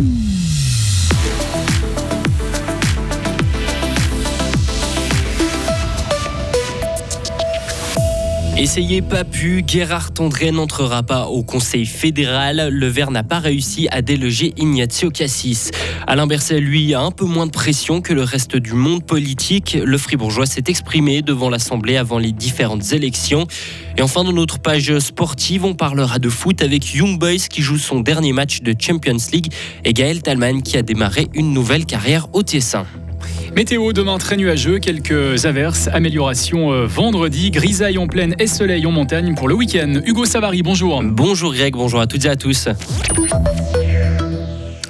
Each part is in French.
Mm-hmm. Essayez pas pu, Gérard Tondré n'entrera pas au Conseil fédéral. Le Vert n'a pas réussi à déloger Ignazio Cassis. Alain Berset, lui, a un peu moins de pression que le reste du monde politique. Le Fribourgeois s'est exprimé devant l'Assemblée avant les différentes élections. Et enfin, dans notre page sportive, on parlera de foot avec Young Boys qui joue son dernier match de Champions League et Gaël Talman qui a démarré une nouvelle carrière au Tessin. Météo demain très nuageux, quelques averses, amélioration euh, vendredi, grisaille en plaine et soleil en montagne pour le week-end. Hugo Savary, bonjour. Bonjour Greg, bonjour à toutes et à tous.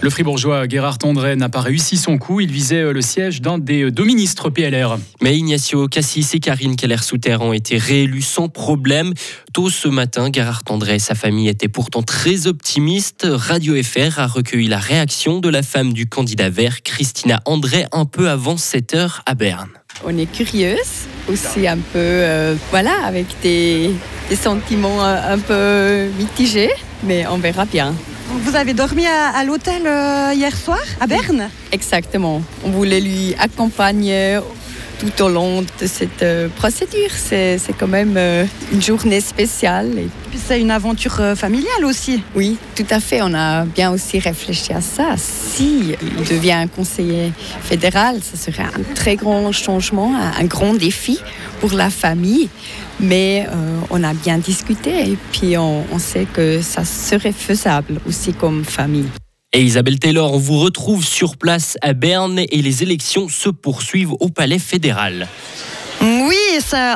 Le fribourgeois Gérard Tondray n'a pas réussi son coup. Il visait euh, le siège d'un des euh, deux ministres PLR. Mais Ignacio Cassis et Karine Keller-Souter ont été réélus sans problème. Tôt ce matin, Gérard Tondray et sa famille étaient pourtant très optimistes. Radio FR a recueilli la réaction de la femme du candidat vert, Christina André, un peu avant 7 heures à Berne. On est curieuse, aussi un peu, euh, voilà, avec des, des sentiments un peu mitigés, mais on verra bien. Vous avez dormi à, l'hôtel euh, hier soir, à Berne? Exactement. On voulait lui accompagner tout au long de cette euh, procédure. C'est quand même euh, une journée spéciale. Et puis c'est une aventure familiale aussi. Oui, tout à fait. On a bien aussi réfléchi à ça. Si il devient conseiller fédéral, ce serait un très grand changement, un grand défi pour la famille. Mais euh, on a bien discuté et puis on, on sait que ça serait faisable aussi comme famille. Et Isabelle Taylor, on vous retrouve sur place à Berne et les élections se poursuivent au Palais fédéral. Oui,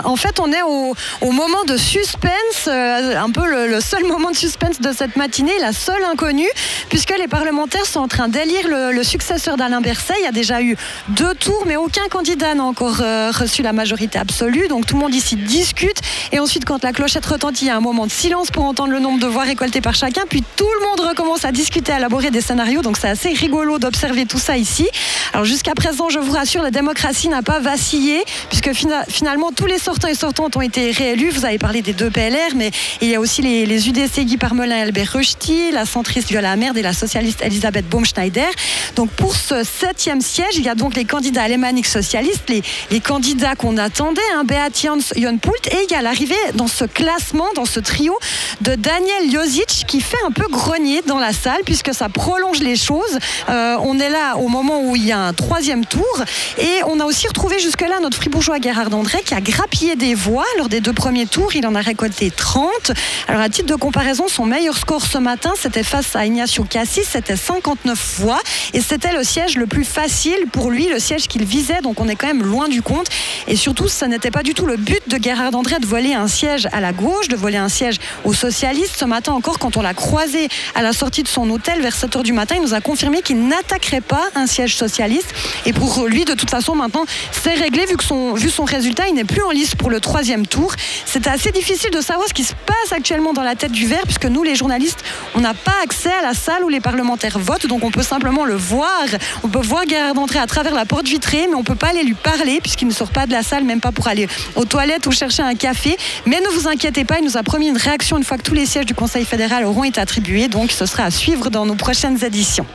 en fait, on est au, moment de suspense, euh, un peu le, seul moment de suspense de cette matinée, la seule inconnue, puisque les parlementaires sont en train d'élire le, successeur d'Alain Berset. Il y a déjà eu deux tours, mais aucun candidat n'a encore euh, reçu la majorité absolue. Donc tout le monde ici discute. Et ensuite, quand la clochette retentit, il y a un moment de silence pour entendre le nombre de voix récoltées par chacun. Puis tout le monde recommence à discuter, à élaborer des scénarios. Donc c'est assez rigolo d'observer tout ça ici. Alors jusqu'à présent, je vous rassure, la démocratie n'a pas vacillé, puisque finalement, finalement, tous les sortants et sortantes ont été réélus. Vous avez parlé des deux PLR, mais il y a aussi les, UDC Guy Parmelin et Albert Rushti, la centriste Viola Merde et la socialiste Elisabeth Baumschneider. Donc pour ce septième siège, il y a donc les candidats alémaniques socialistes, les, candidats qu'on attendait, hein, Beat Jans, Jon Pult, et il y a l'arrivée dans ce classement, dans ce trio, de Daniel Josic qui fait un peu grenier dans la salle puisque ça prolonge les choses. Euh, on est là au moment où il y a un troisième tour et on a aussi retrouvé jusque-là notre fribourgeois Gerhard d'André qui a grappillé des voix lors des deux premiers tours. Il en a récolté 30. Alors à titre de comparaison, son meilleur score ce matin, c'était face à Ignacio Cassis, c'était 59 voix et c'était le siège le plus facile pour lui, le siège qu'il visait. Donc on est quand même loin du compte. Et surtout, ce n'était pas du tout le but de Gerhard André de voler un siège à la gauche, de voler un siège aux socialistes. Ce matin encore, quand on l'a croisé à la sortie de son hôtel vers 7 h du matin, il nous a confirmé qu'il n'attaquerait pas un siège socialiste. Et pour lui, de toute façon, maintenant, c'est réglé vu que son, vu son résultat, il n'est plus en lice pour le troisième tour. C'est assez difficile de savoir ce qui se passe actuellement dans la tête du Vert, puisque nous, les journalistes, on n'a pas accès à la salle où les parlementaires votent, donc on peut simplement le voir. On peut voir Gérard d'entrée à travers la porte vitrée, mais on ne peut pas aller lui parler, puisqu'il ne sort pas de la salle, même pas pour aller aux toilettes ou chercher un café. Mais ne vous inquiétez pas, il nous a promis une réaction une fois que tous les sièges du Conseil fédéral auront été attribués, donc ce sera à suivre dans nos prochaines éditions.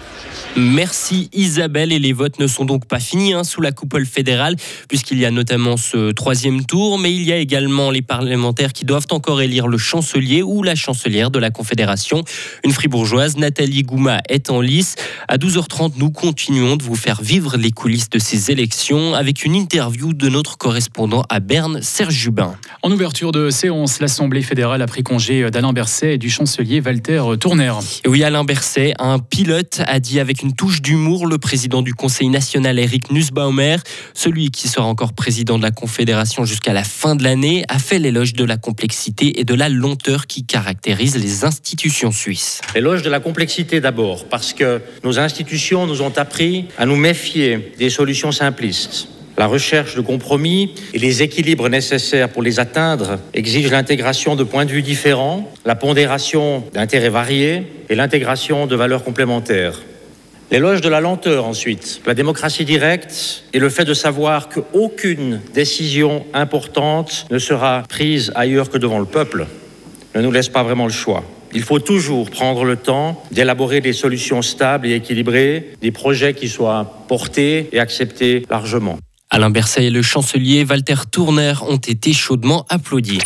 Merci Isabelle. Et les votes ne sont donc pas finis hein, sous la coupole fédérale, puisqu'il y a notamment ce troisième tour, mais il y a également les parlementaires qui doivent encore élire le chancelier ou la chancelière de la Confédération. Une fribourgeoise, Nathalie Gouma, est en lice. À 12h30, nous continuons de vous faire vivre les coulisses de ces élections avec une interview de notre correspondant à Berne, Serge Jubin. En ouverture de séance, l'Assemblée fédérale a pris congé d'Alain Berset et du chancelier Walter Tourner. oui, Alain Berset, un pilote, a dit avec une touche d'humour le président du Conseil national Eric Nussbaumer, celui qui sera encore président de la Confédération jusqu'à la fin de l'année, a fait l'éloge de la complexité et de la lenteur qui caractérisent les institutions suisses. L'éloge de la complexité d'abord, parce que nos institutions nous ont appris à nous méfier des solutions simplistes. La recherche de compromis et les équilibres nécessaires pour les atteindre exigent l'intégration de points de vue différents, la pondération d'intérêts variés et l'intégration de valeurs complémentaires. L'éloge de la lenteur ensuite, la démocratie directe et le fait de savoir qu'aucune décision importante ne sera prise ailleurs que devant le peuple ne nous laisse pas vraiment le choix. Il faut toujours prendre le temps d'élaborer des solutions stables et équilibrées, des projets qui soient portés et acceptés largement. Alain Berset et le chancelier Walter Tourner ont été chaudement applaudis.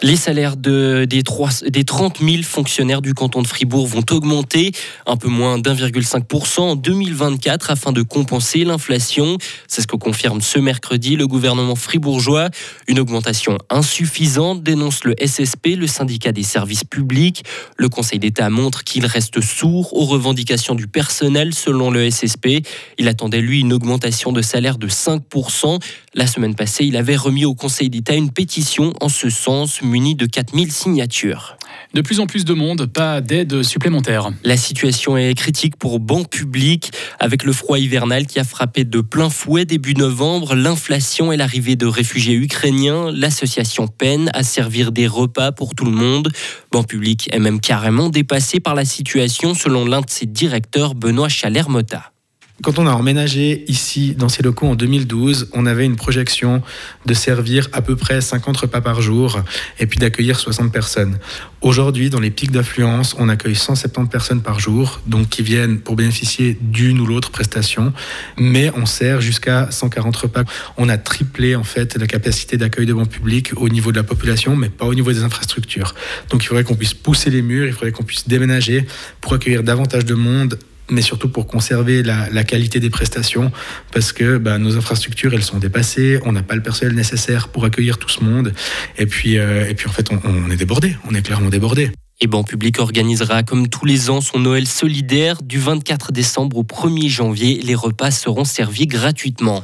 Les salaires de, des, 3, des 30 000 fonctionnaires du canton de Fribourg vont augmenter un peu moins d'1,5% en 2024 afin de compenser l'inflation. C'est ce que confirme ce mercredi le gouvernement fribourgeois. Une augmentation insuffisante, dénonce le SSP, le syndicat des services publics. Le Conseil d'État montre qu'il reste sourd aux revendications du personnel selon le SSP. Il attendait lui une augmentation de salaire de 5%. La semaine passée, il avait remis au Conseil d'État une pétition en ce sens muni de 4000 signatures. De plus en plus de monde, pas d'aide supplémentaire. La situation est critique pour Banque Publique. Avec le froid hivernal qui a frappé de plein fouet début novembre, l'inflation et l'arrivée de réfugiés ukrainiens, l'association peine à servir des repas pour tout le monde. Banque Publique est même carrément dépassée par la situation selon l'un de ses directeurs, Benoît Chalermota. Quand on a emménagé ici dans ces locaux en 2012, on avait une projection de servir à peu près 50 repas par jour et puis d'accueillir 60 personnes. Aujourd'hui, dans les pics d'affluence, on accueille 170 personnes par jour, donc qui viennent pour bénéficier d'une ou l'autre prestation, mais on sert jusqu'à 140 repas. On a triplé en fait la capacité d'accueil de banc public au niveau de la population, mais pas au niveau des infrastructures. Donc il faudrait qu'on puisse pousser les murs, il faudrait qu'on puisse déménager pour accueillir davantage de monde mais surtout pour conserver la, qualité des prestations, parce que bah, nos infrastructures, elles sont dépassées, on n'a pas le personnel nécessaire pour accueillir tout ce monde, et puis, euh, et puis en fait, on, on est débordé, on est clairement débordé. Et Ban Public organisera comme tous les ans son Noël solidaire du 24 décembre au 1er janvier. Les repas seront servis gratuitement.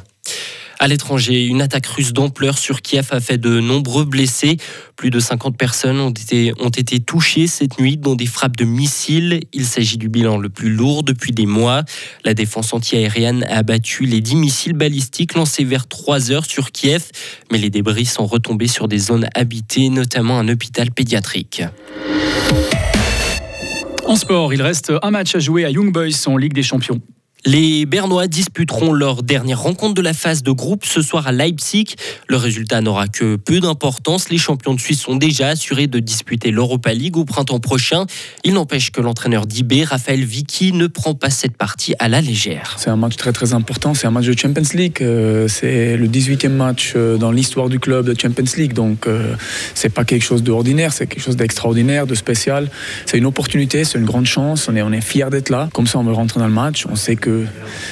À l'étranger, une attaque russe d'ampleur sur Kiev a fait de nombreux blessés. Plus de 50 personnes ont été, ont été touchées cette nuit dans des frappes de missiles. Il s'agit du bilan le plus lourd depuis des mois. La défense antiaérienne a abattu les 10 missiles balistiques lancés vers 3 heures sur Kiev, mais les débris sont retombés sur des zones habitées, notamment un hôpital pédiatrique. En sport, il reste un match à jouer à Young Boys en Ligue des Champions. Les Bernois disputeront leur dernière rencontre de la phase de groupe ce soir à Leipzig. Le résultat n'aura que peu d'importance. Les champions de Suisse sont déjà assurés de disputer l'Europa League au printemps prochain. Il n'empêche que l'entraîneur d'IB, Raphaël Vicky, ne prend pas cette partie à la légère. C'est un match très très important. C'est un match de Champions League. Euh, c'est le 18e match euh, dans l'histoire du club de Champions League. Donc euh, c'est pas quelque chose d'ordinaire, c'est quelque chose d'extraordinaire, de spécial. C'est une opportunité, c'est une grande chance. On est, on est fiers d'être là. Comme ça, on veut rentrer dans le match. On sait que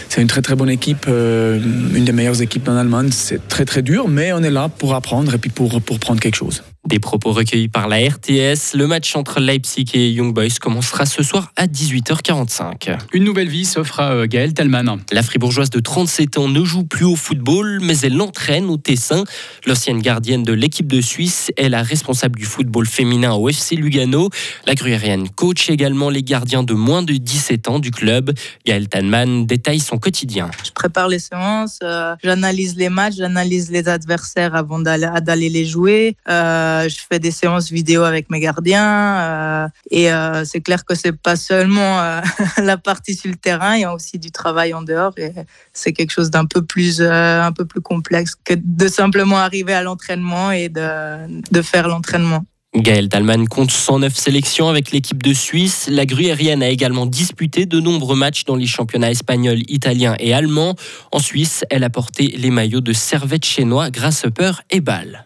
c'est une très très bonne équipe, euh, une des meilleures équipes en Allemagne. C'est très très dur, mais on est là pour apprendre et puis pour, pour prendre quelque chose. Des propos recueillis par la RTS. Le match entre Leipzig et Young Boys commencera ce soir à 18h45. Une nouvelle vie s'offre à euh, Gaëlle Talman. La fribourgeoise de 37 ans ne joue plus au football, mais elle l'entraîne au Tessin. L'ancienne gardienne de l'équipe de Suisse est la responsable du football féminin au FC Lugano. La gruérienne coach également les gardiens de moins de 17 ans du club. Gaëlle Talman détaille son quotidien. Je prépare les séances, euh, j'analyse les matchs, j'analyse les adversaires avant d'aller les jouer. Euh, je fais des séances vidéo avec mes gardiens euh, et euh, c'est clair que c'est pas seulement la partie sur le terrain, il y a aussi du travail en dehors et c'est quelque chose d'un peu plus un peu plus complexe que de simplement arriver à l'entraînement et de, faire l'entraînement. Gaël Talman compte 109 sélections avec l'équipe de Suisse. La gruyérienne a également disputé de nombreux matchs dans les championnats espagnols, italiens et allemands. En Suisse, elle a porté les maillots de Servette chinois, Grasshopper et Bâle.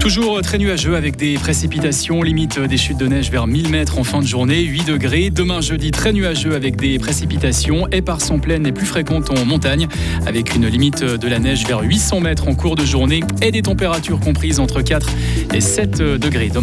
Toujours très nuageux avec des précipitations, limite des chutes de neige vers 1000 mètres en fin de journée, 8 degrés. Demain jeudi, très nuageux avec des précipitations et par son pleine et plus fréquente en montagne, avec une limite de la neige vers 800 mètres en cours de journée et des températures comprises entre 4 et 7 degrés.